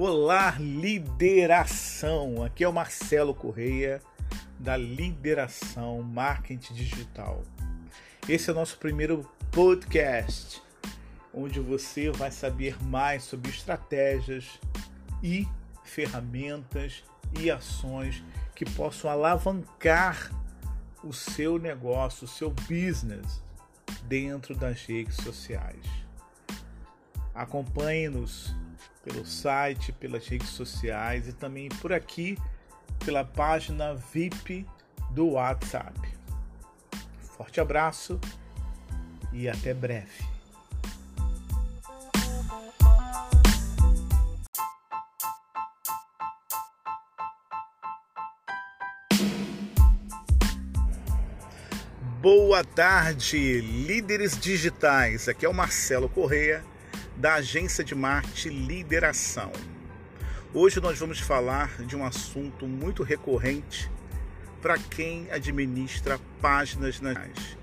Olá, lideração! Aqui é o Marcelo Correia da Lideração Marketing Digital. Esse é o nosso primeiro podcast, onde você vai saber mais sobre estratégias e ferramentas e ações que possam alavancar o seu negócio, o seu business dentro das redes sociais. Acompanhe-nos pelo site, pelas redes sociais e também por aqui pela página VIP do WhatsApp. Forte abraço e até breve. Boa tarde, líderes digitais. Aqui é o Marcelo Correia da agência de marketing Lideração. Hoje nós vamos falar de um assunto muito recorrente para quem administra páginas nas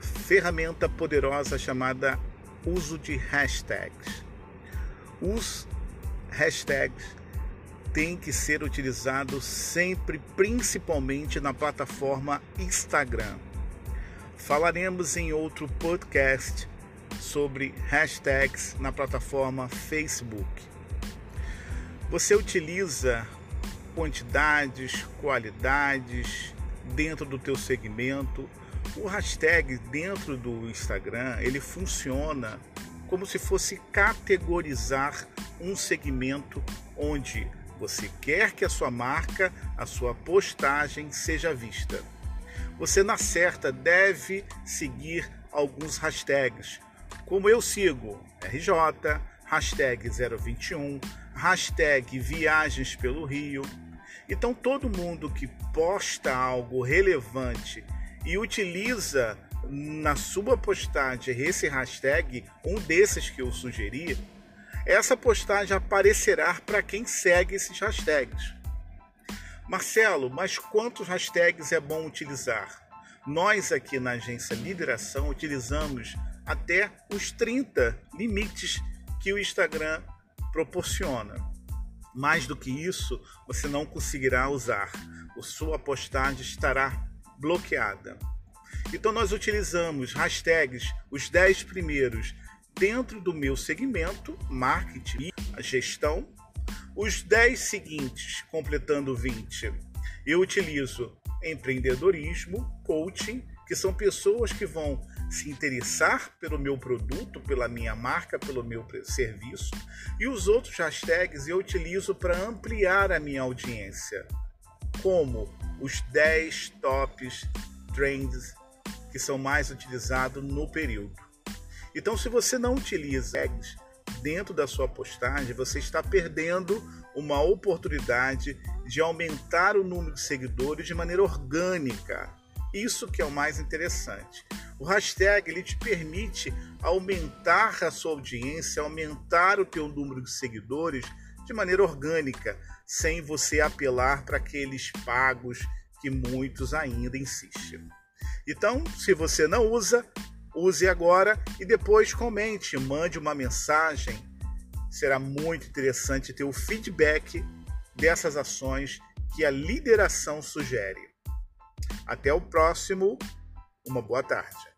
ferramenta poderosa chamada uso de hashtags. Os hashtags têm que ser utilizados sempre, principalmente na plataforma Instagram. Falaremos em outro podcast sobre hashtags na plataforma Facebook. Você utiliza quantidades, qualidades dentro do teu segmento. O hashtag dentro do Instagram, ele funciona como se fosse categorizar um segmento onde você quer que a sua marca, a sua postagem seja vista. Você na certa deve seguir alguns hashtags, como eu sigo RJ, hashtag 021, hashtag Viagens pelo Rio. Então todo mundo que posta algo relevante e utiliza na sua postagem esse hashtag, um desses que eu sugeri, essa postagem aparecerá para quem segue esses hashtags. Marcelo, mas quantos hashtags é bom utilizar? Nós aqui na agência Lideração utilizamos até os 30 limites que o Instagram proporciona. Mais do que isso, você não conseguirá usar. A sua postagem estará bloqueada. Então nós utilizamos hashtags, os 10 primeiros dentro do meu segmento, marketing e gestão. Os 10 seguintes, completando 20, eu utilizo empreendedorismo, coaching, que são pessoas que vão se interessar pelo meu produto, pela minha marca, pelo meu serviço. E os outros hashtags eu utilizo para ampliar a minha audiência, como os 10 tops trends que são mais utilizados no período. Então, se você não utiliza tags dentro da sua postagem, você está perdendo uma oportunidade de aumentar o número de seguidores de maneira orgânica. Isso que é o mais interessante. O hashtag ele te permite aumentar a sua audiência, aumentar o teu número de seguidores de maneira orgânica, sem você apelar para aqueles pagos que muitos ainda insistem. Então, se você não usa, use agora e depois comente, mande uma mensagem. Será muito interessante ter o feedback dessas ações que a lideração sugere. Até o próximo uma boa tarde.